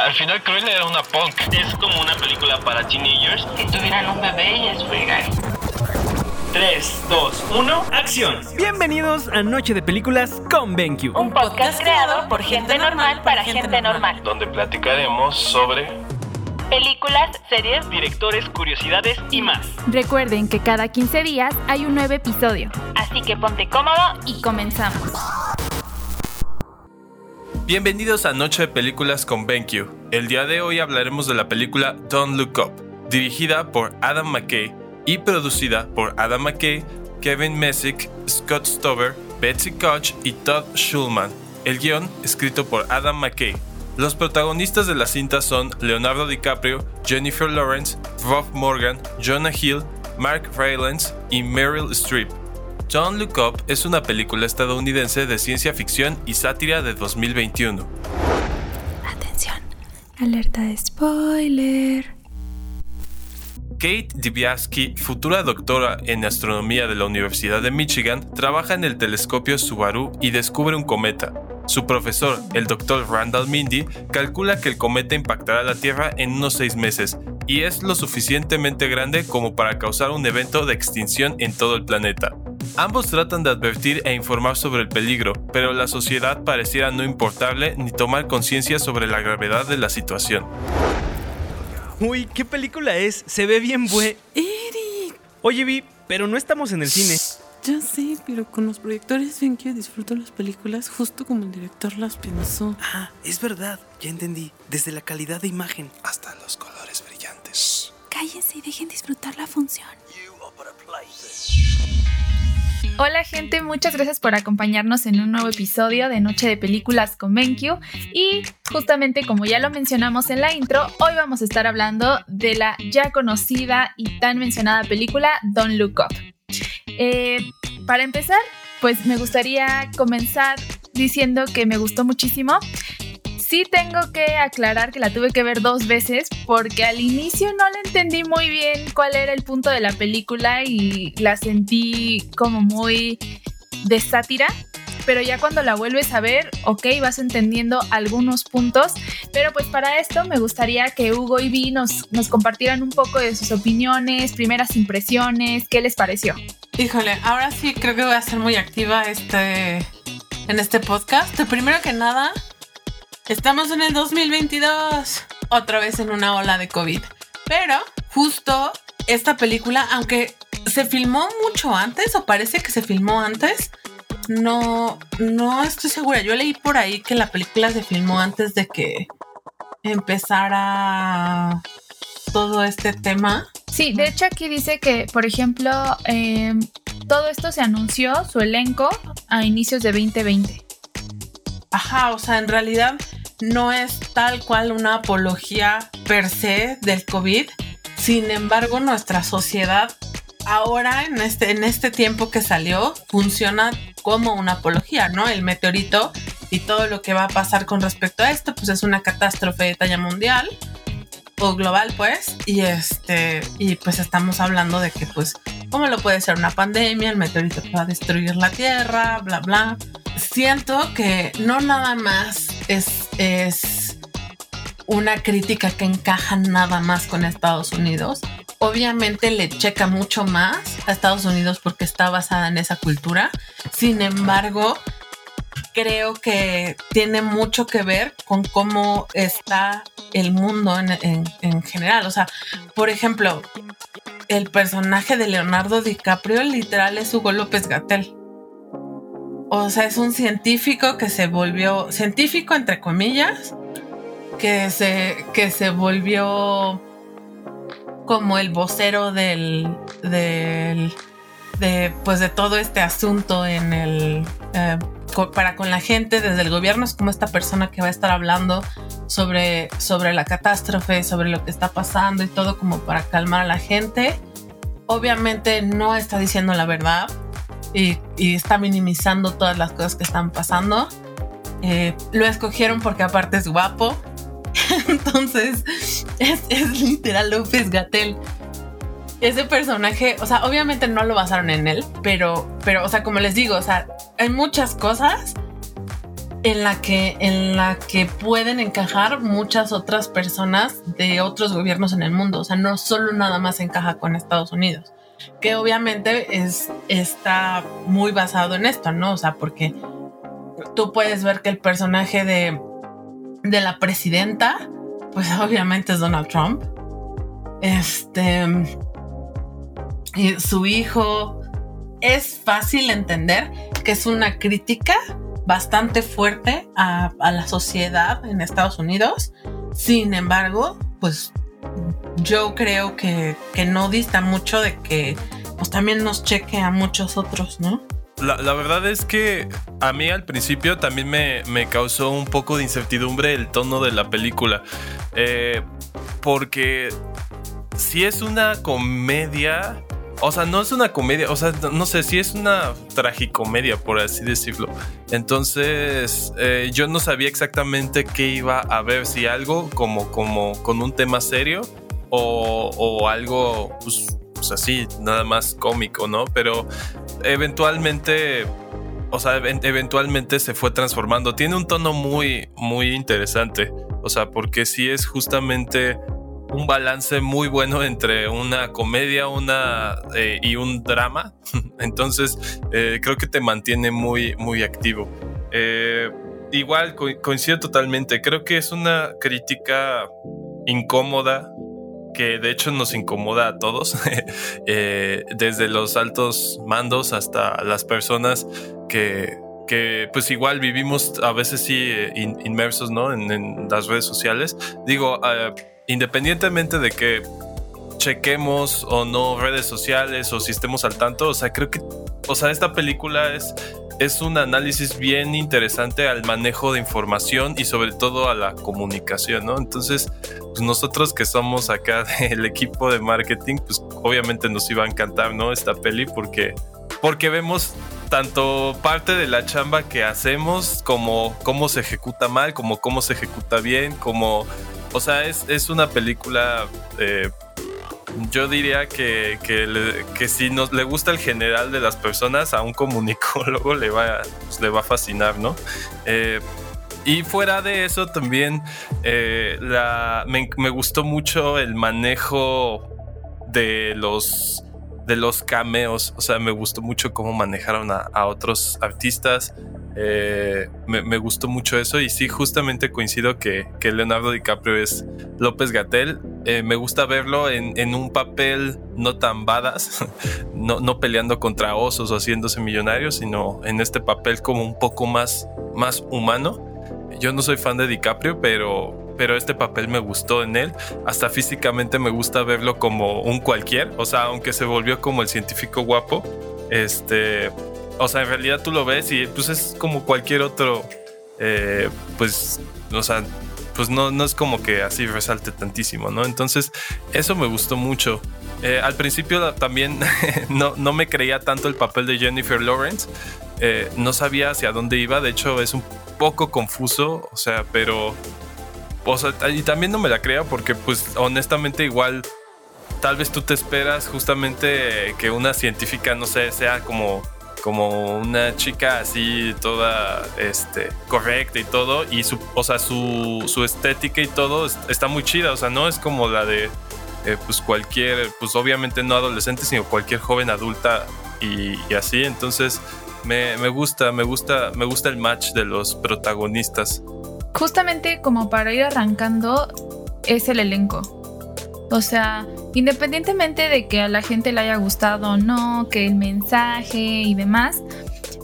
Al final Cruella era una punk. Es como una película para teenagers. Si tuvieran un bebé y es fregar. 3, 2, 1, acción. Bienvenidos a Noche de Películas con BenQ. Un podcast creado por gente normal para gente normal. Donde platicaremos sobre Películas, series, Directores, curiosidades y más. Recuerden que cada 15 días hay un nuevo episodio. así que ponte cómodo Y comenzamos. Bienvenidos a Noche de Películas con BenQ. El día de hoy hablaremos de la película Don't Look Up, dirigida por Adam McKay y producida por Adam McKay, Kevin Messick, Scott Stover, Betsy Koch y Todd Schulman. El guion escrito por Adam McKay. Los protagonistas de la cinta son Leonardo DiCaprio, Jennifer Lawrence, Rob Morgan, Jonah Hill, Mark Rylance y Meryl Streep. Don't Look Up es una película estadounidense de ciencia ficción y sátira de 2021. Atención. Alerta de spoiler. Kate Dibiasky, futura doctora en astronomía de la Universidad de Michigan, trabaja en el telescopio Subaru y descubre un cometa. Su profesor, el Dr. Randall Mindy, calcula que el cometa impactará la Tierra en unos seis meses y es lo suficientemente grande como para causar un evento de extinción en todo el planeta. Ambos tratan de advertir e informar sobre el peligro, pero la sociedad pareciera no importarle ni tomar conciencia sobre la gravedad de la situación. Uy, ¿qué película es? Se ve bien bue... Eric, Oye, Vi, pero no estamos en el cine. ya sé, pero con los proyectores ven que disfruto las películas justo como el director las pensó. Ah, es verdad, ya entendí. Desde la calidad de imagen. Hasta los colores brillantes. Cállense y dejen disfrutar la función. Hola gente, muchas gracias por acompañarnos en un nuevo episodio de Noche de Películas con BenQ y justamente como ya lo mencionamos en la intro, hoy vamos a estar hablando de la ya conocida y tan mencionada película Don't Look Up. Eh, para empezar, pues me gustaría comenzar diciendo que me gustó muchísimo. Sí tengo que aclarar que la tuve que ver dos veces porque al inicio no la entendí muy bien cuál era el punto de la película y la sentí como muy de sátira. Pero ya cuando la vuelves a ver, ok, vas entendiendo algunos puntos. Pero pues para esto me gustaría que Hugo y Vi nos, compartieran un poco de sus opiniones, primeras impresiones, qué les pareció. Híjole, ahora sí creo que voy a ser muy activa este, en este podcast. Primero que nada, estamos en el 2022, otra vez en una ola de COVID. Pero justo esta película, aunque se filmó mucho antes, o parece que se filmó antes, no, no estoy segura. Yo leí por ahí que la película se filmó antes de que empezara todo este tema. Sí, de hecho aquí dice que, por ejemplo, eh, todo esto se anunció, su elenco, a inicios de 2020. Ajá, o sea, en realidad no es tal cual una apología per se del COVID. Sin embargo, nuestra sociedad ahora, en este, en este tiempo que salió, funciona como una apología, ¿no? El meteorito y todo lo que va a pasar con respecto a esto, pues es una catástrofe de talla mundial o global, pues. Y este, y pues estamos hablando de que, pues, ¿cómo lo puede ser una pandemia? El meteorito va a destruir la Tierra, bla, bla. Siento que no nada más es, es una crítica que encaja nada más con Estados Unidos. Obviamente le checa mucho más a Estados Unidos porque está basada en esa cultura. Sin embargo, creo que tiene mucho que ver con cómo está el mundo en, en- en general. O sea, por ejemplo, el personaje de Leonardo DiCaprio literal es Hugo López Gatel. O sea, es un científico que se volvió, científico entre comillas, que se, que se volvió como el vocero del, del de, pues de todo este asunto en el, eh, para con la gente desde el gobierno, es como esta persona que va a estar hablando sobre, sobre la catástrofe, sobre lo que está pasando y todo como para calmar a la gente. Obviamente no está diciendo la verdad y, y está minimizando todas las cosas que están pasando. Eh, lo escogieron porque aparte es guapo. Entonces es, es literal López Gatel. Ese personaje, o sea, obviamente no lo basaron en él, pero, pero, o sea, como les digo, o sea, hay muchas cosas en la que en la que pueden encajar muchas otras personas de otros gobiernos en el mundo, o sea, no solo nada más encaja con Estados Unidos, que obviamente es está muy basado en esto, ¿no? O sea, porque tú puedes ver que el personaje de de la presidenta, pues obviamente es Donald Trump. Este y su hijo es fácil entender que es una crítica bastante fuerte a, la sociedad en Estados Unidos. Sin embargo, pues yo creo que, no dista mucho de que pues también nos cheque a muchos otros, ¿no? La, verdad es que a mí al principio también me, causó un poco de incertidumbre el tono de la película. Eh, porque si es una comedia, o sea, no es una comedia, o sea, no sé si es una tragicomedia, por así decirlo. Entonces, eh, yo no sabía exactamente qué iba a ver, si algo como, como con un tema serio o, algo, pues, pues, así, nada más cómico, ¿no? Pero eventualmente, o sea, eventualmente se fue transformando. Tiene un tono muy, muy interesante. O sea, porque sí es justamente un balance muy bueno entre una comedia una, eh, y un drama. Entonces, eh, creo que te mantiene muy, muy activo. Eh, igual, coincido totalmente. Creo que es una crítica incómoda que de hecho nos incomoda a todos, desde los altos mandos hasta las personas que, que pues igual vivimos a veces sí inmersos ¿no? En, las redes sociales. Digo, independientemente de que chequemos o no redes sociales o si estemos al tanto, o sea, creo que, o sea, esta película es, es un análisis bien interesante al manejo de información y sobre todo a la comunicación, ¿no? Entonces, pues nosotros que somos acá del equipo de marketing, pues obviamente nos iba a encantar, ¿no? Esta peli porque, porque vemos tanto parte de la chamba que hacemos como cómo se ejecuta mal, como cómo se ejecuta bien, como o sea, es, una película. Eh, yo diría que, que, si nos le gusta el general de las personas, a un comunicólogo le va, pues, le va a fascinar, ¿no? Eh, y fuera de eso también eh, la, me, gustó mucho el manejo de los de los cameos. O sea, me gustó mucho cómo manejaron a otros artistas. Eh, me, gustó mucho eso y sí, justamente coincido que, Leonardo DiCaprio es López Gatel. Eh, me gusta verlo en, un papel no tan badass, no, no, peleando contra osos o haciéndose millonario, sino en este papel como un poco más, más humano. Yo no soy fan de DiCaprio, pero, pero este papel me gustó en él. Hasta físicamente me gusta verlo como un cualquier, o sea, aunque se volvió como el científico guapo, este o sea, en realidad tú lo ves y pues es como cualquier otro, eh, pues, o sea, pues no, no es como que así resalte tantísimo, ¿no? Entonces, eso me gustó mucho. Eh, al principio también no, no, me creía tanto el papel de Jennifer Lawrence. Eh, no sabía hacia dónde iba. De hecho, es un poco confuso. O sea, pero. O sea, y también no me la creía porque, pues, honestamente, igual. Tal vez tú te esperas justamente que una científica, no sé, sea como como una chica así toda este, correcta y todo, y su, o sea, su, su estética y todo está muy chida, o sea, no es como la de eh, pues cualquier, pues obviamente no adolescente, sino cualquier joven adulta y, así, entonces me, me, gusta, me gusta, me gusta el match de los protagonistas. Justamente como para ir arrancando es el elenco. O sea, independientemente de que a la gente le haya gustado o no, que el mensaje y demás,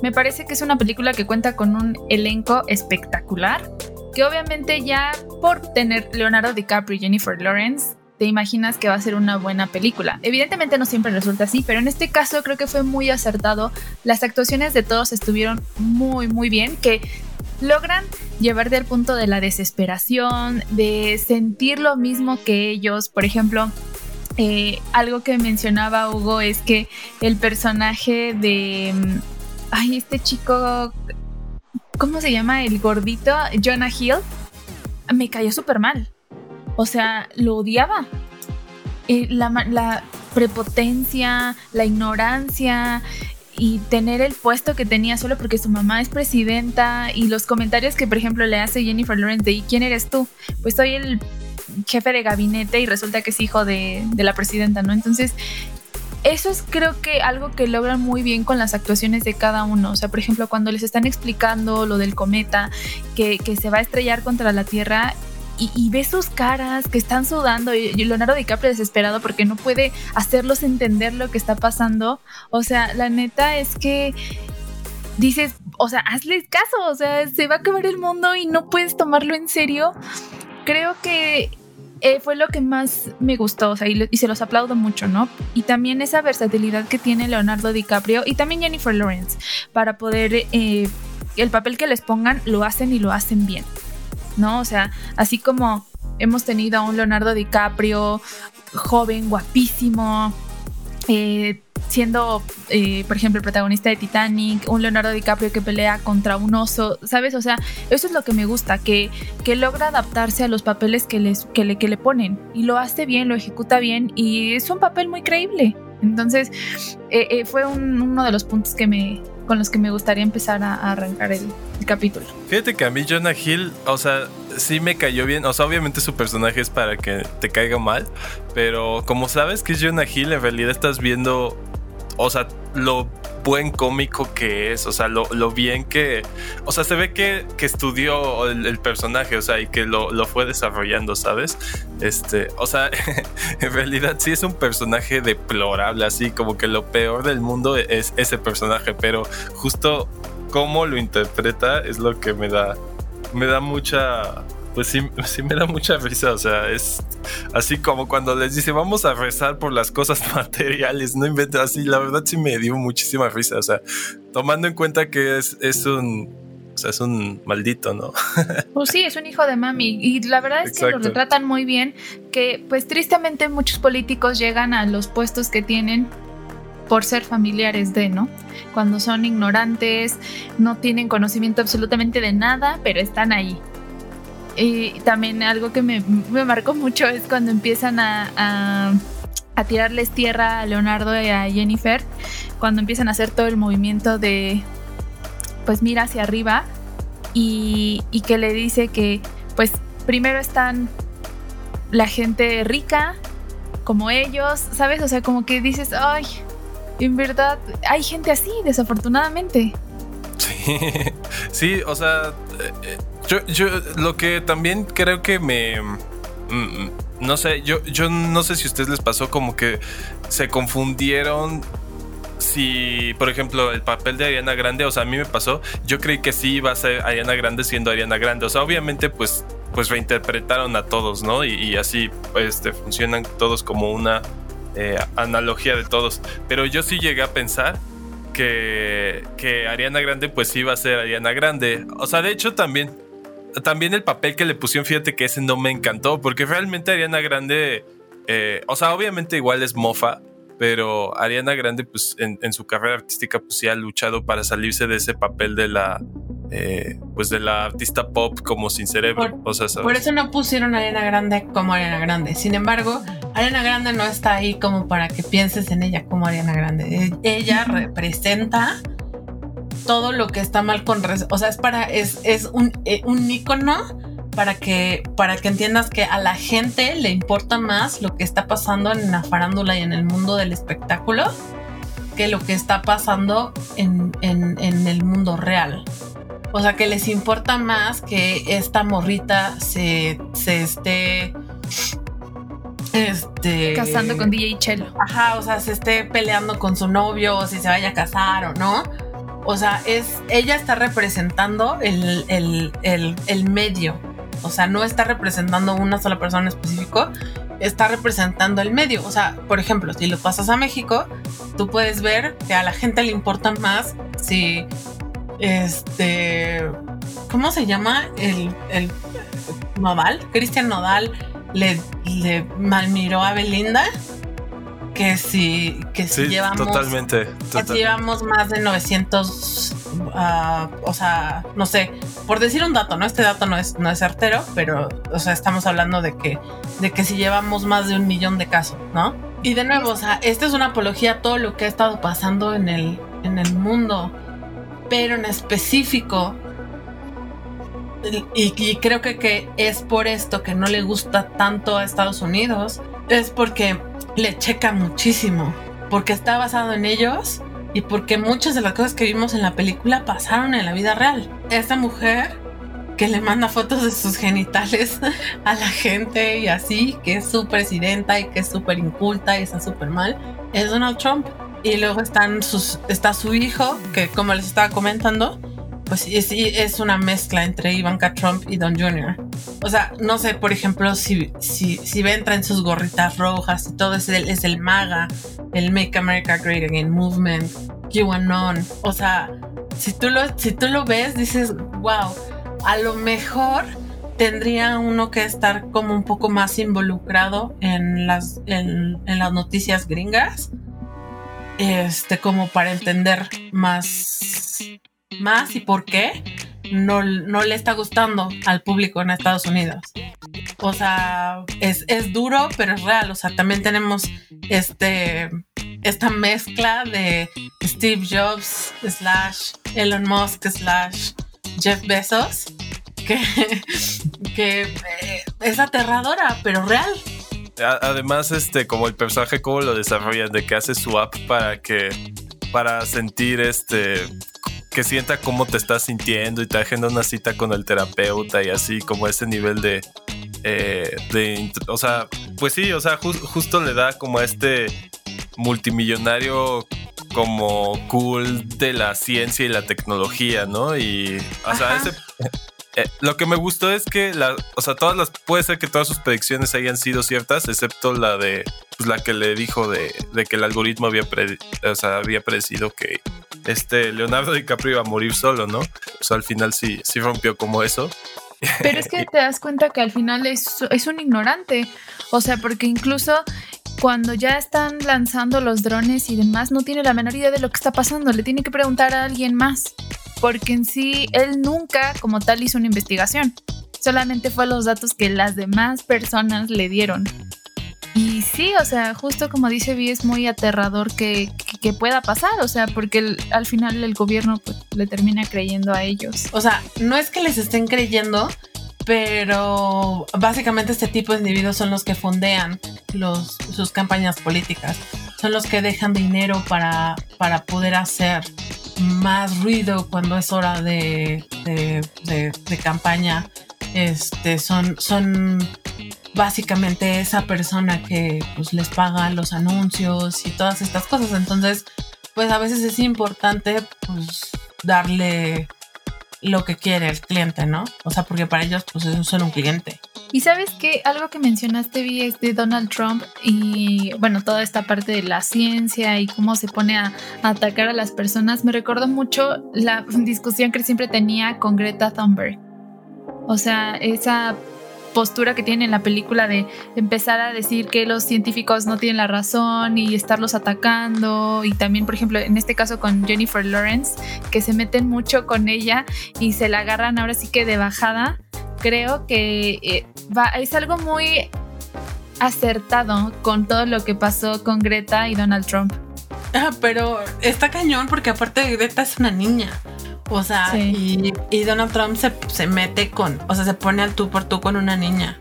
me parece que es una película que cuenta con un elenco espectacular, que obviamente ya por tener Leonardo DiCaprio y Jennifer Lawrence, te imaginas que va a ser una buena película. Evidentemente no siempre resulta así, pero en este caso creo que fue muy acertado. Las actuaciones de todos estuvieron muy, muy bien, que logran llevarte al punto de la desesperación, de sentir lo mismo que ellos. Por ejemplo, eh, algo que mencionaba Hugo es que el personaje de... Mm, ay, este chico... ¿Cómo se llama? El gordito, Jonah Hill. Me cayó súper mal. O sea, lo odiaba. Eh, la prepotencia, la ignorancia, y tener el puesto que tenía solo porque su mamá es presidenta y los comentarios que por ejemplo le hace Jennifer Lawrence de ¿y quién eres tú? Pues soy el jefe de gabinete y resulta que es hijo de, de la presidenta, ¿no? Entonces eso es creo que algo que logran muy bien con las actuaciones de cada uno. O sea, por ejemplo, cuando les están explicando lo del cometa que, que se va a estrellar contra la Tierra y, ves sus caras que están sudando y, Leonardo DiCaprio desesperado porque no puede hacerlos entender lo que está pasando. O sea, la neta es que dices, o sea, hazles caso, o sea, se va a acabar el mundo y no puedes tomarlo en serio. Creo que eh, fue lo que más me gustó, o sea, y se los aplaudo mucho, ¿no? Y también esa versatilidad que tiene Leonardo DiCaprio y también Jennifer Lawrence para poder, eh, el papel que les pongan lo hacen y lo hacen bien, ¿no? O sea, así como hemos tenido a un Leonardo DiCaprio joven, guapísimo, eh, siendo, eh, por ejemplo, el protagonista de Titanic, un Leonardo DiCaprio que pelea contra un oso, ¿sabes? O sea, eso es lo que me gusta, que, que logra adaptarse a los papeles que, les, que, le, que le ponen y lo hace bien, lo ejecuta bien y es un papel muy creíble. Entonces, eh, eh, fue un- uno de los puntos que me, con los que me gustaría empezar a, arrancar el, el capítulo. Fíjate que a mí Jonah Hill, o sea, sí me cayó bien. O sea, obviamente su personaje es para que te caiga mal. Pero como sabes que es Jonah Hill, en realidad estás viendo, o sea, lo buen cómico que es. O sea, lo, lo bien que... O sea, se ve que, que estudió el, personaje, o sea, y que lo, lo fue desarrollando, ¿sabes? Este, o sea, en realidad sí es un personaje deplorable, así como que lo peor del mundo es ese personaje, pero justo cómo lo interpreta es lo que me da me da mucha pues sí, sí me da mucha risa, o sea, es así como cuando les dice vamos a rezar por las cosas materiales, no invento así, la verdad sí me dio muchísima risa, o sea, tomando en cuenta que es, es un, o sea, es un maldito, ¿no? Pues sí, es un hijo de mami y la verdad es que lo retratan muy bien, que pues tristemente muchos políticos llegan a los puestos que tienen por ser familiares de, ¿no? Cuando son ignorantes, no tienen conocimiento absolutamente de nada, pero están ahí. Y también algo que me, me marcó mucho es cuando empiezan a, a, tirarles tierra a Leonardo y a Jennifer, cuando empiezan a hacer todo el movimiento de, pues mira hacia arriba y, y que le dice que pues primero están la gente rica como ellos, ¿sabes? O sea, como que dices, ay, en verdad hay gente así, desafortunadamente. Sí, sí, o sea, yo, yo lo que también creo que me... mm, No sé, yo, yo no sé si a ustedes les pasó como que se confundieron si, por ejemplo, el papel de Ariana Grande, o sea, a mí me pasó, yo creí que sí iba a ser Ariana Grande siendo Ariana Grande, o sea, obviamente pues, pues reinterpretaron a todos, ¿no? Y, y así este, funcionan todos como una eh, analogía de todos, pero yo sí llegué a pensar que, Ariana Grande pues iba a ser Ariana Grande. O sea, de hecho también, también el papel que le pusieron, fíjate que ese no me encantó, porque realmente Ariana Grande, eh, o sea, obviamente igual es mofa, pero Ariana Grande pues en, en su carrera artística pues sí ha luchado para salirse de ese papel de la... eh, pues de la artista pop como sin cerebro. o sea, ¿sabes? Por eso no pusieron a Ariana Grande como Ariana Grande. Sin embargo, Ariana Grande no está ahí como para que pienses en ella como Ariana Grande. E- Ella representa todo lo que está mal con... res- O sea, es para... Es, es un, eh, un ícono para que, para que entiendas que a la gente le importa más lo que está pasando en la farándula y en el mundo del espectáculo que lo que está pasando en, en- en el mundo real. O sea, que les importa más que esta morrita se, se esté. Este. Casando con DJ Chelo. Ajá, o sea, se esté peleando con su novio, o si se vaya a casar o no. O sea, es. Ella está representando el, el, el, el medio. O sea, no está representando una sola persona en específico. Está representando el medio. O sea, por ejemplo, si lo pasas a México, tú puedes ver que a la gente le importa más si este ¿cómo se llama? el, el Nodal, Cristian Nodal le, le malmiró a Belinda que si que si Sí, llevamos totalmente. que si llevamos más de 900 ah, o sea, no sé, por decir un dato, ¿no? Este dato no es no es certero, pero o sea, estamos hablando de que de que si llevamos más de un millón de casos, ¿no? Y de nuevo, o sea, esta es una apología a todo lo que ha estado pasando en el, en el mundo, pero en específico, y, creo que, que es por esto que no le gusta tanto a Estados Unidos, es porque le checa muchísimo, porque está basado en ellos y porque muchas de las cosas que vimos en la película pasaron en la vida real. Esta mujer que le manda fotos de sus genitales a la gente y así, que es su presidenta y que es súper inculta y está súper mal, es Donald Trump. Y luego están sus, está su hijo, que como les estaba comentando, pues es, es una mezcla entre Ivanka Trump y Don Jr. O sea, no sé, por ejemplo, si, si, si ven traen sus gorritas rojas y todo es el, es el MAGA, el Make America Great Again Movement, QAnon. O sea, si tú lo, si tú lo ves, dices, wow, a lo mejor tendría uno que estar como un poco más involucrado en las, en, en las noticias gringas, este, como para entender más, más y por qué no, no le está gustando al público en Estados Unidos. O sea, es, es duro, pero es real. O sea, también tenemos este, esta mezcla de Steve Jobs slash Elon Musk slash Jeff Bezos que, que eh, es aterradora, pero real. Además, este, como el personaje, cómo lo desarrollan, de que hace su app para que, para sentir este, que sienta cómo te estás sintiendo y te agenda una cita con el terapeuta y así, como ese nivel de, eh, de o sea, pues sí, o sea, justo le da como a este multimillonario como cool de la ciencia y la tecnología, ¿no? Y, o sea, ese, eh, lo que me gustó es que, la, o sea, todas las, puede ser que todas sus predicciones hayan sido ciertas, excepto la de, pues la que le dijo de, de que el algoritmo había, o sea, había predecido que este Leonardo DiCaprio iba a morir solo, ¿no? O sea, al final sí, sí rompió como eso. Pero es que te das cuenta que al final es, es un ignorante. O sea, porque incluso cuando ya están lanzando los drones y demás, no tiene la menor idea de lo que está pasando. Le tiene que preguntar a alguien más. Porque en sí, él nunca como tal hizo una investigación. Solamente fue los datos que las demás personas le dieron. Y sí, o sea, justo como dice Vi, es muy aterrador que, que, pueda pasar, o sea, porque al final el gobierno pues, le termina creyendo a ellos. O sea, no es que les estén creyendo, pero básicamente este tipo de individuos son los que fondean los, sus campañas políticas, son los que dejan dinero para, para poder hacer más ruido cuando es hora de, de, campaña. Este, son, son básicamente esa persona que pues les paga los anuncios y todas estas cosas. Entonces, pues a veces es importante pues darle lo que quiere el cliente, ¿no? O sea, porque para ellos pues es solo un cliente. Y sabes que algo que mencionaste vi es de Donald Trump y bueno, toda esta parte de la ciencia y cómo se pone a, atacar a las personas, me recordó mucho la discusión que siempre tenía con Greta Thunberg. O sea, esa postura que tiene en la película de empezar a decir que los científicos no tienen la razón y estarlos atacando y también por ejemplo en este caso con Jennifer Lawrence que se meten mucho con ella y se la agarran ahora sí que de bajada creo que eh, va, es algo muy acertado con todo lo que pasó con Greta y Donald Trump. Ah, pero está cañón porque aparte Greta es una niña. O sea, y, Donald Trump se, se, mete con, o sea, se pone al tú por tú con una niña.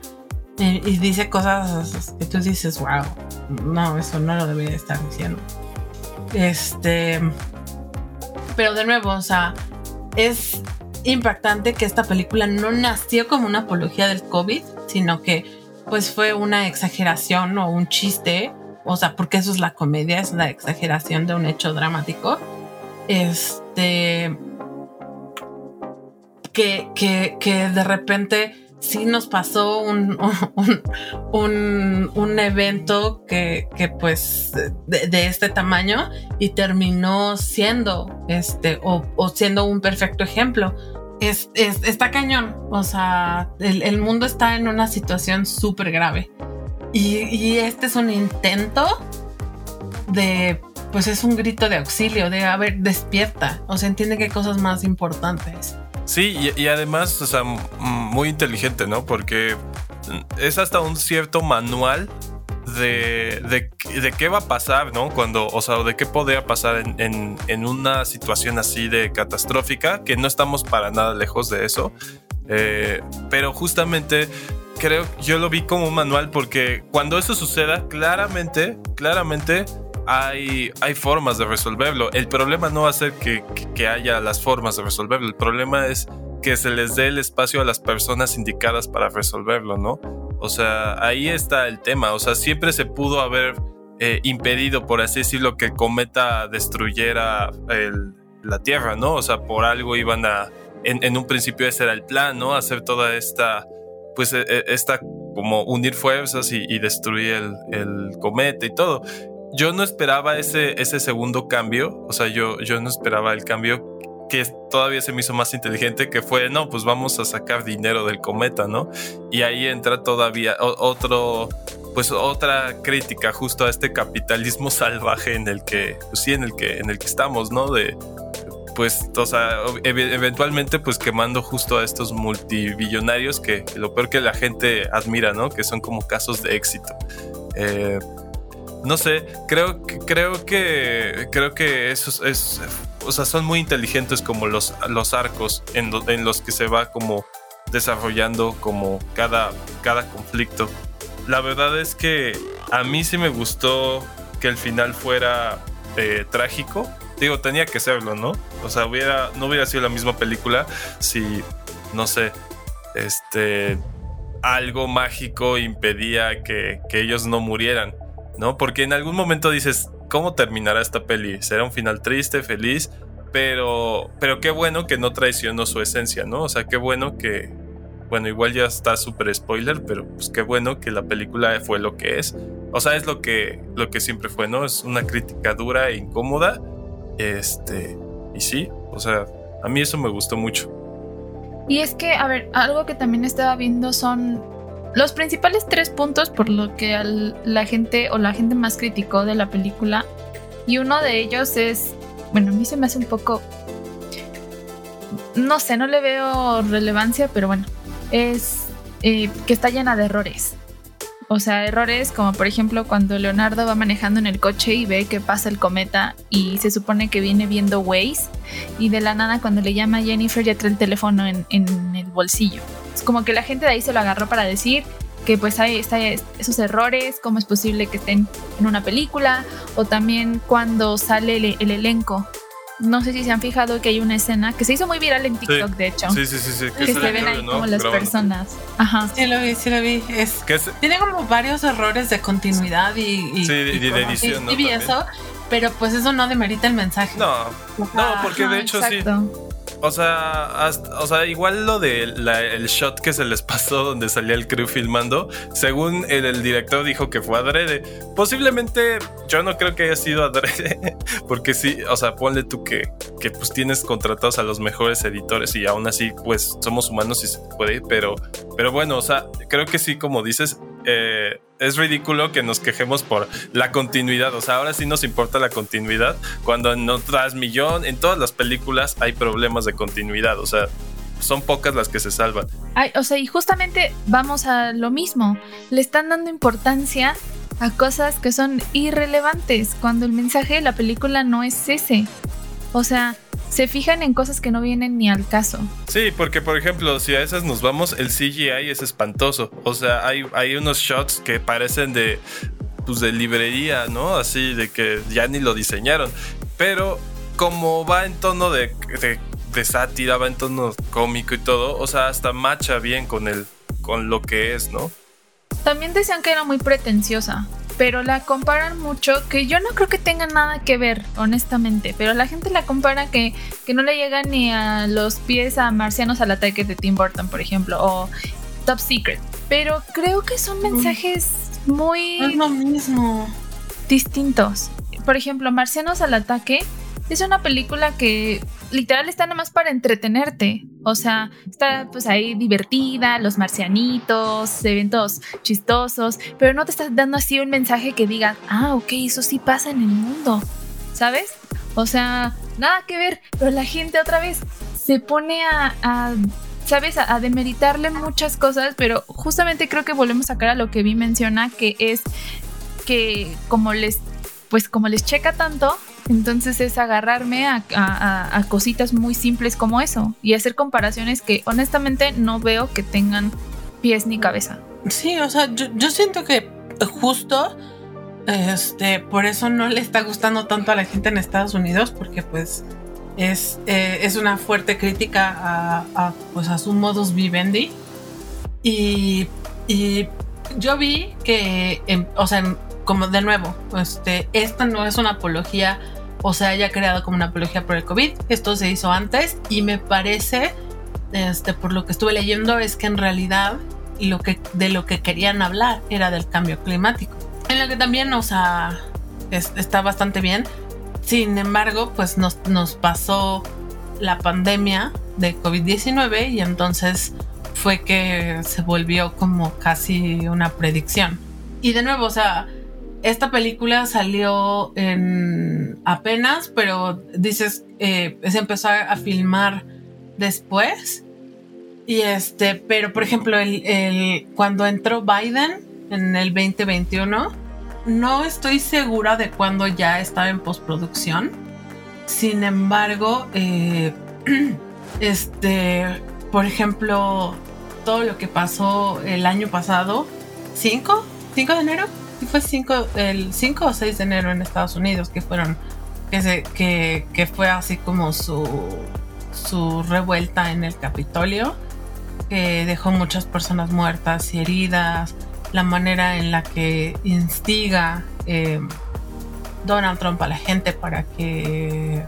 Y, y, dice cosas que tú dices, wow, no, eso no lo debería estar diciendo. Este. Pero de nuevo, o sea, es impactante que esta película no nació como una apología del COVID, sino que pues fue una exageración o un chiste. O sea, porque eso es la comedia, es la exageración de un hecho dramático. Este que, que, que de repente sí nos pasó un, un, un, un evento que, que pues de, de, este tamaño y terminó siendo este o, o siendo un perfecto ejemplo. Es, es, está cañón, o sea, el, el mundo está en una situación súper grave y, y este es un intento de pues es un grito de auxilio, de a ver, despierta, o sea, entiende que hay cosas más importantes. Sí, y, además, o sea, muy inteligente, ¿no? Porque es hasta un cierto manual de, de, de, qué va a pasar, ¿no? Cuando, o sea, de qué podría pasar en, en, en, una situación así de catastrófica, que no estamos para nada lejos de eso. Eh, pero justamente creo yo lo vi como un manual porque cuando eso suceda, claramente, claramente hay, hay formas de resolverlo. El problema no va a ser que, que, haya las formas de resolverlo, el problema es que se les dé el espacio a las personas indicadas para resolverlo, ¿no? O sea, ahí está el tema, o sea, siempre se pudo haber eh, impedido, por así decirlo, que el cometa destruyera la Tierra, ¿no? O sea, por algo iban a, en, un principio ese era el plan, ¿no? Hacer toda esta, pues, e, e, esta, como unir fuerzas y, destruir el, el cometa y todo yo no esperaba ese, ese segundo cambio, o sea, yo, yo no esperaba el cambio que todavía se me hizo más inteligente, que fue, no, pues vamos a sacar dinero del cometa, ¿no? Y ahí entra todavía otro, pues otra crítica justo a este capitalismo salvaje en el que, pues sí, en el que, en el que estamos, ¿no? De, pues, o sea, eventualmente pues quemando justo a estos multibillonarios que lo peor que la gente admira, ¿no? Que son como casos de éxito. Eh, no sé, creo, creo que creo que eso es, o sea, son muy inteligentes como los, los arcos en, los que se va como desarrollando como cada, cada conflicto. La verdad es que a mí sí me gustó que el final fuera eh, trágico. Digo, tenía que serlo, ¿no? O sea, hubiera, no hubiera sido la misma película si, no sé, este, algo mágico impedía que, que ellos no murieran. ¿No? Porque en algún momento dices, ¿cómo terminará esta peli? ¿Será un final triste, feliz? Pero, pero qué bueno que no traicionó su esencia, ¿no? O sea, qué bueno que, bueno, igual ya está súper spoiler, pero pues qué bueno que la película fue lo que es. O sea, es lo que, lo que siempre fue, ¿no? Es una crítica dura e incómoda. Este, y sí, o sea, a mí eso me gustó mucho. Y es que, a ver, algo que también estaba viendo son los principales tres puntos por lo que la gente o la gente más criticó de la película, y uno de ellos es, bueno, a mí se me hace un poco, no sé, no le veo relevancia, pero bueno, es eh, que está llena de errores. O sea, errores como por ejemplo cuando Leonardo va manejando en el coche y ve que pasa el cometa y se supone que viene viendo Waze y de la nada cuando le llama a Jennifer ya trae el teléfono en, en el bolsillo. Es como que la gente de ahí se lo agarró para decir que pues hay, esos errores, cómo es posible que estén en una película o también cuando sale el, elenco. No sé si se han fijado que hay una escena que se hizo muy viral en TikTok, de hecho. Sí, sí, sí, sí. Que, se ven ahí como las personas. Ajá. Sí, lo vi, sí lo vi. Es, Tiene como varios errores de continuidad y, y, sí, y, de edición, y, eso, pero pues eso no demerita el mensaje. No, no, porque de hecho sí. O sea, o sea, igual lo del el shot que se les pasó donde salía el crew filmando, según el, director dijo que fue adrede. Posiblemente yo no creo que haya sido adrede, porque sí, o sea, ponle tú que, que pues tienes contratados a los mejores editores y aún así pues somos humanos y se puede, pero, pero bueno, o sea, creo que sí, como dices, eh, es ridículo que nos quejemos por la continuidad. O sea, ahora sí nos importa la continuidad. Cuando en otras millón, en todas las películas hay problemas de continuidad. O sea, son pocas las que se salvan. Ay, o sea, y justamente vamos a lo mismo. Le están dando importancia a cosas que son irrelevantes cuando el mensaje de la película no es ese. O sea, se fijan en cosas que no vienen ni al caso. Sí, porque por ejemplo, si a esas nos vamos, el CGI es espantoso. O sea, hay, hay unos shots que parecen de, pues, de librería, ¿no? Así de que ya ni lo diseñaron. Pero como va en tono de, de, sátira, va en tono cómico y todo, o sea, hasta macha bien con, el, con lo que es, ¿no? También decían que era muy pretenciosa pero la comparan mucho, que yo no creo que tenga nada que ver, honestamente, pero la gente la compara que, que no le llega ni a los pies a Marcianos al ataque de Tim Burton, por ejemplo, o Top Secret. Pero creo que son mensajes muy... Es lo mismo. Distintos. Por ejemplo, Marcianos al ataque es una película que literal está nada más para entretenerte. O sea, está pues ahí divertida, los marcianitos, eventos chistosos, pero no te estás dando así un mensaje que diga, ah, ok, eso sí pasa en el mundo, ¿sabes? O sea, nada que ver, pero la gente otra vez se pone a, ¿sabes? A, demeritarle muchas cosas, pero justamente creo que volvemos a sacar a lo que vi menciona, que es que como les, pues como les checa tanto, entonces es agarrarme a, cositas muy simples como eso y hacer comparaciones que honestamente no veo que tengan pies ni cabeza. Sí, o sea, yo, yo siento que justo este, por eso no le está gustando tanto a la gente en Estados Unidos, porque pues es, eh, es una fuerte crítica a, pues, a su modus vivendi. Y, y yo vi que, em, o sea, como de nuevo, este, esta no es una apología o se haya creado como una apología por el COVID. Esto se hizo antes y me parece, este, por lo que estuve leyendo, es que en realidad lo que, de lo que querían hablar era del cambio climático. En lo que también, o sea, es, está bastante bien. Sin embargo, pues nos, nos pasó la pandemia de COVID-19 y entonces fue que se volvió como casi una predicción. Y de nuevo, o sea, esta película salió en apenas, pero dices, eh, se empezó a filmar después. Y este, pero por ejemplo, el, el, cuando entró Biden en el 2021, no estoy segura de cuándo ya estaba en postproducción. Sin embargo, eh, este, por ejemplo, todo lo que pasó el año pasado, 5, 5 de enero, sí fue 5, el 5 o 6 de enero en Estados Unidos, que fueron, que, se, que, que fue así como su, su revuelta en el Capitolio, que dejó muchas personas muertas y heridas, la manera en la que instiga eh, Donald Trump a la gente para que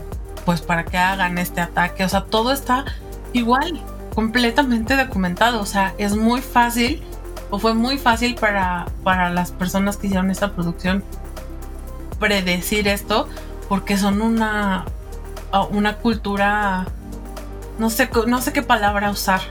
pues para que hagan este ataque, o sea, todo está igual, completamente documentado, o sea, es muy fácil o fue muy fácil para, para las personas que hicieron esta producción predecir esto porque son una una cultura no sé no sé qué palabra usar.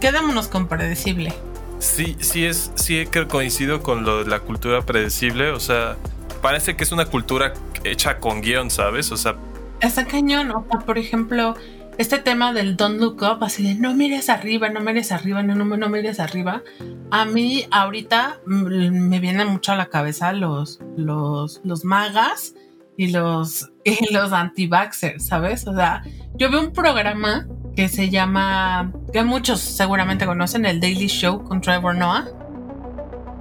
Quedémonos con predecible. Sí, sí es, sí que coincido con lo de la cultura predecible, o sea, parece que es una cultura hecha con guion, ¿sabes? O sea, está cañón, o sea, por ejemplo, este tema del don't look up, así de no mires arriba, no mires arriba, no, no, no mires arriba. A mí ahorita me vienen mucho a la cabeza los, los, los magas y los, los anti-vaxxers, ¿sabes? O sea, yo veo un programa que se llama, que muchos seguramente conocen, el Daily Show con Trevor Noah.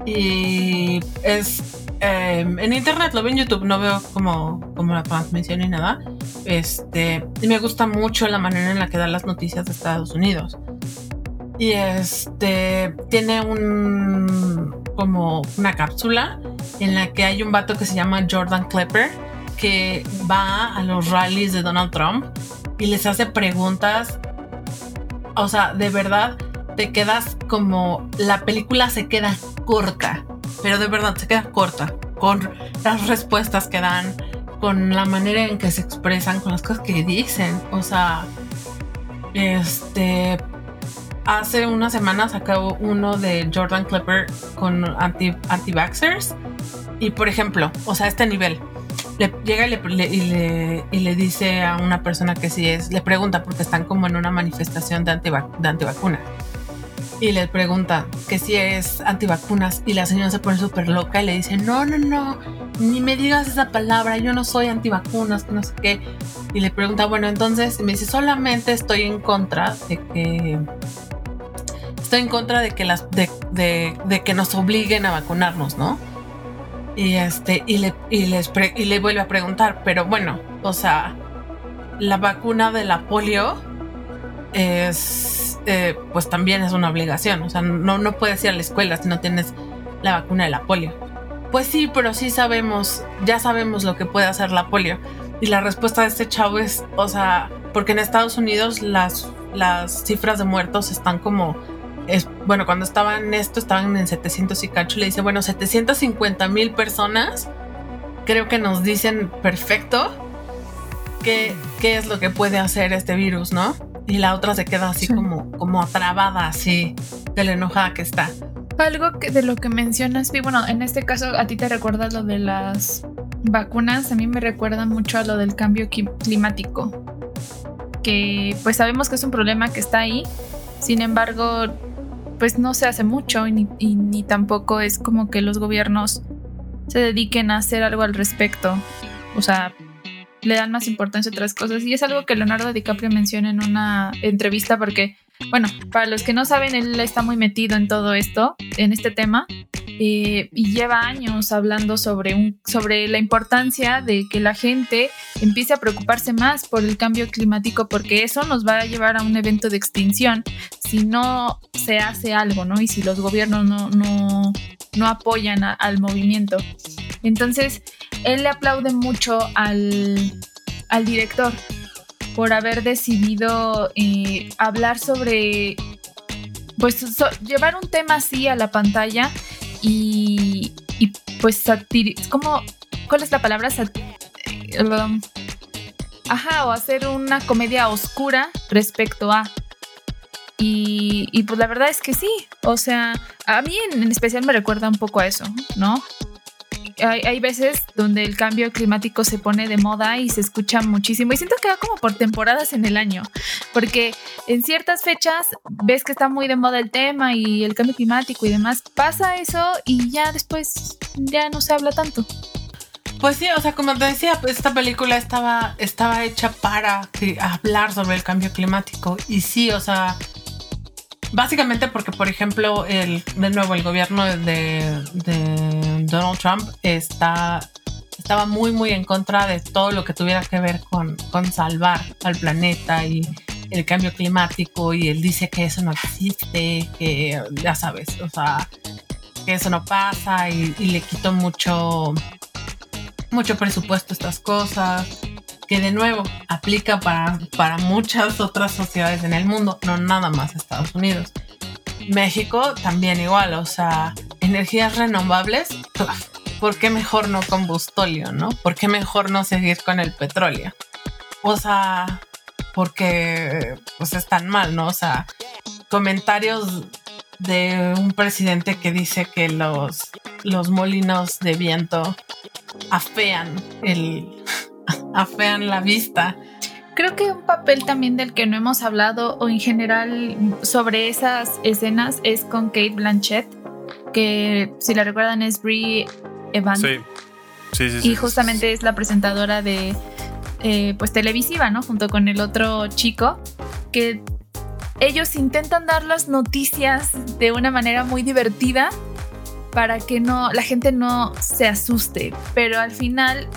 Y es eh, en internet, lo veo en YouTube, no veo como, como la transmisión ni nada. Este, y me gusta mucho la manera en la que da las noticias de Estados Unidos. Y este tiene un como una cápsula en la que hay un vato que se llama Jordan Klepper que va a los rallies de Donald Trump y les hace preguntas. O sea, de verdad te quedas como la película se queda corta, pero de verdad se queda corta con las respuestas que dan, con la manera en que se expresan, con las cosas que dicen. O sea, este hace unas semanas acabó uno de Jordan Klepper con anti anti-vaxxers y por ejemplo, o sea, este nivel le llega y le, y, le, y le, dice a una persona que sí es, le pregunta porque están como en una manifestación de, antivac de antivacuna. Y le pregunta que si es antivacunas y la señora se pone súper loca y le dice, no, no, no, ni me digas esa palabra, yo no soy antivacunas, que no sé qué. Y le pregunta, bueno, entonces me dice, solamente estoy en contra de que... Estoy en contra de que, las, de, de, de que nos obliguen a vacunarnos, ¿no? Y este, y le, y, les y le vuelve a preguntar, pero bueno, o sea, la vacuna de la polio es, eh, pues también es una obligación. O sea, no, no puedes ir a la escuela si no tienes la vacuna de la polio. Pues sí, pero sí sabemos, ya sabemos lo que puede hacer la polio. Y la respuesta de este chavo es, o sea, porque en Estados Unidos las, las cifras de muertos están como es, bueno, cuando estaban en esto, estaban en 700 y cacho, le dice, bueno, 750 mil personas, creo que nos dicen perfecto qué, qué es lo que puede hacer este virus, ¿no? Y la otra se queda así sí. como, como atrabada, así, de la enojada que está. Algo que de lo que mencionas, y bueno, en este caso a ti te recuerda lo de las vacunas, a mí me recuerda mucho a lo del cambio climático, que pues sabemos que es un problema que está ahí, sin embargo, pues no se hace mucho y ni, y ni, tampoco es como que los gobiernos se dediquen a hacer algo al respecto. O sea, le dan más importancia a otras cosas. Y es algo que Leonardo DiCaprio menciona en una entrevista porque, bueno, para los que no saben, él está muy metido en todo esto, en este tema. Eh, y lleva años hablando sobre, un, sobre la importancia de que la gente empiece a preocuparse más por el cambio climático porque eso nos va a llevar a un evento de extinción si no se hace algo, ¿no? Y si los gobiernos no, no, no apoyan a- al movimiento. Entonces, él le aplaude mucho al, al director por haber decidido eh, hablar sobre, pues, llevar un tema así a la pantalla y, y pues, satir como, ¿cuál es la palabra? Sat- eh, um, ajá, o hacer una comedia oscura respecto a. Y, y pues la verdad es que sí, o sea, a mí en, en especial me recuerda un poco a eso, ¿no? Hay, veces donde el cambio climático se pone de moda y se escucha muchísimo y siento que va como por temporadas en el año, porque en ciertas fechas ves que está muy de moda el tema y el cambio climático y demás, pasa eso y ya después ya no se habla tanto. Pues sí, o sea, como te decía, pues esta película estaba, estaba hecha para hablar sobre el cambio climático. Y sí, o sea, básicamente porque, por ejemplo, el, de nuevo, el gobierno de, de Donald Trump está, estaba muy, muy en contra de todo lo que tuviera que ver con, con salvar al planeta y el cambio climático. Y él dice que eso no existe, que ya sabes, o sea, que eso no pasa y, y le quitó mucho mucho presupuesto a estas cosas, que de nuevo aplica para, para muchas otras sociedades en el mundo, no nada más Estados Unidos. México también igual, o sea, energías renovables, ¿por qué mejor no combustóleo, no? ¿Por qué mejor no seguir con el petróleo? O sea, porque pues están mal, ¿no? O sea, comentarios de un presidente que dice que los, los molinos de viento afean el afean la vista. Creo que un papel también del que no hemos hablado o en general sobre esas escenas es con Kate Blanchett, que si la recuerdan es Brie Evans. Sí. Sí, sí, sí. y justamente es la presentadora de eh, pues televisiva, ¿no? Junto con el otro chico que ellos intentan dar las noticias de una manera muy divertida para que no la gente no se asuste, pero al final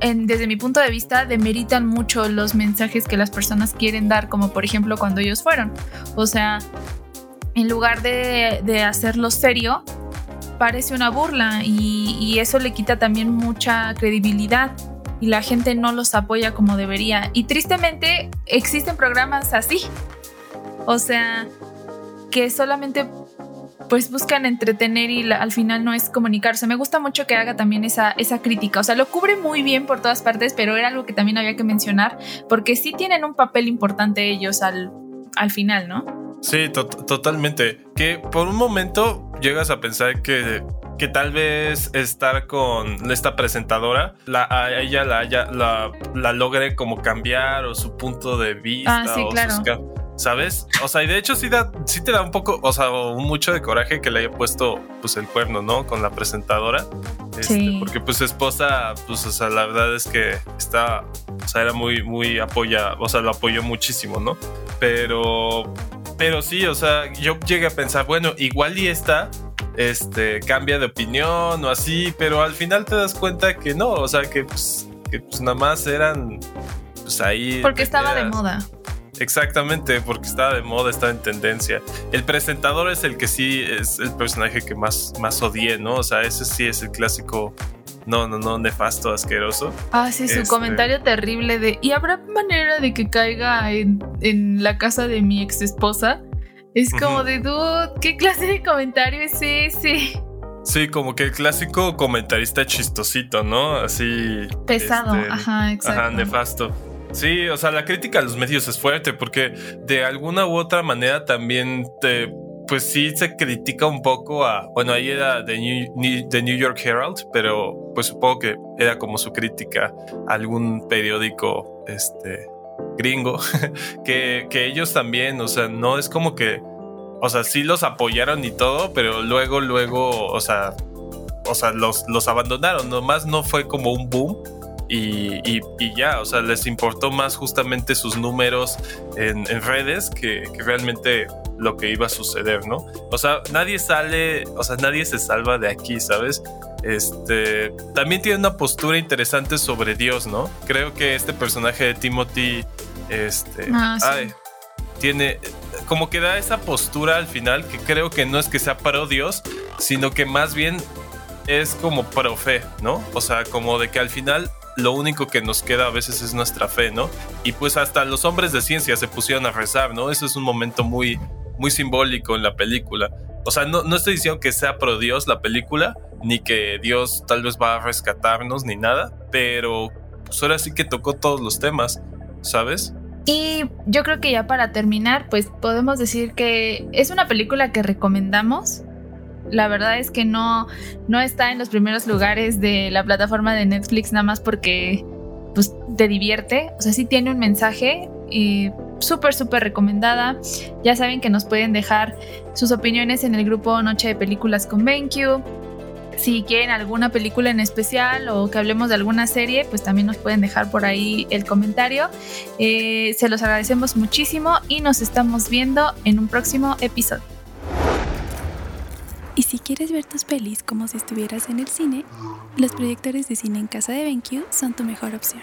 en- desde mi punto de vista demeritan mucho los mensajes que las personas quieren dar, como por ejemplo cuando ellos fueron. O sea, en lugar de, de hacerlo serio, parece una burla y, y eso le quita también mucha credibilidad y la gente no los apoya como debería. Y tristemente existen programas así. O sea, que solamente pues buscan entretener y la- al final no es comunicarse. Me gusta mucho que haga también esa, esa crítica. O sea, lo cubre muy bien por todas partes, pero era algo que también había que mencionar porque sí tienen un papel importante ellos al, al final, ¿no? Sí, to- totalmente. Que por un momento llegas a pensar que, que tal vez estar con esta presentadora, la, a ella la, la, la logre como cambiar o su punto de vista. Ah, sí, o claro. sus ¿Sabes? O sea, y de hecho sí, da, sí te da un poco, o sea, un mucho de coraje que le haya puesto pues el cuerno, ¿no? Con la presentadora. Este, Sí. Porque pues su esposa, pues, o sea, la verdad es que está, o sea, era muy, muy apoya, o sea, lo apoyó muchísimo, ¿no? Pero, pero sí, o sea, yo llegué a pensar, bueno, igual y esta, este, cambia de opinión o así, pero al final te das cuenta que no, o sea, que pues, que pues nada más eran, pues ahí. Porque estaba de moda. Exactamente, porque estaba de moda, estaba en tendencia. El presentador es el que sí es el personaje que más, más odié, ¿no? O sea, ese sí es el clásico, no, no, no, nefasto, asqueroso. Ah, sí, su Este- comentario terrible de ¿y habrá manera de que caiga en, en la casa de mi ex esposa? Es como de dude, ¿qué clase de comentario es ese? Sí, como que el clásico comentarista chistosito, ¿no? Así. Pesado, este, ajá, exacto. Ajá, nefasto. Sí, o sea, la crítica a los medios es fuerte porque de alguna u otra manera también te, pues sí se critica un poco a, bueno, ahí era de New, The New York Herald, pero pues supongo que era como su crítica a algún periódico, este, gringo, que, que ellos también, o sea, no es como que, o sea, sí los apoyaron y todo, pero luego, luego, o sea, o sea, los, los abandonaron, nomás no fue como un boom. Y, y, y ya, o sea, les importó más justamente sus números en, en redes que, que realmente lo que iba a suceder, ¿no? O sea, nadie sale, o sea, nadie se salva de aquí, ¿sabes? Este también tiene una postura interesante sobre Dios, ¿no? Creo que este personaje de Timothy, este, Ah, sí. ay, tiene como que da esa postura al final que creo que no es que sea pro Dios, sino que más bien es como pro fe, ¿no? O sea, como de que al final lo único que nos queda a veces es nuestra fe, ¿no? Y pues hasta los hombres de ciencia se pusieron a rezar, ¿no? Eso es un momento muy, muy simbólico en la película. O sea, no, no estoy diciendo que sea pro Dios la película, ni que Dios tal vez va a rescatarnos, ni nada, pero pues ahora sí que tocó todos los temas, ¿sabes? Y yo creo que ya para terminar, pues podemos decir que es una película que recomendamos. La verdad es que no, no está en los primeros lugares de la plataforma de Netflix nada más porque pues, te divierte. O sea, sí tiene un mensaje y súper, súper recomendada. Ya saben que nos pueden dejar sus opiniones en el grupo Noche de Películas con BenQ. Si quieren alguna película en especial o que hablemos de alguna serie, pues también nos pueden dejar por ahí el comentario. Eh, se los agradecemos muchísimo y nos estamos viendo en un próximo episodio. Y si quieres ver tus pelis como si estuvieras en el cine, los proyectores de cine en casa de BenQ son tu mejor opción.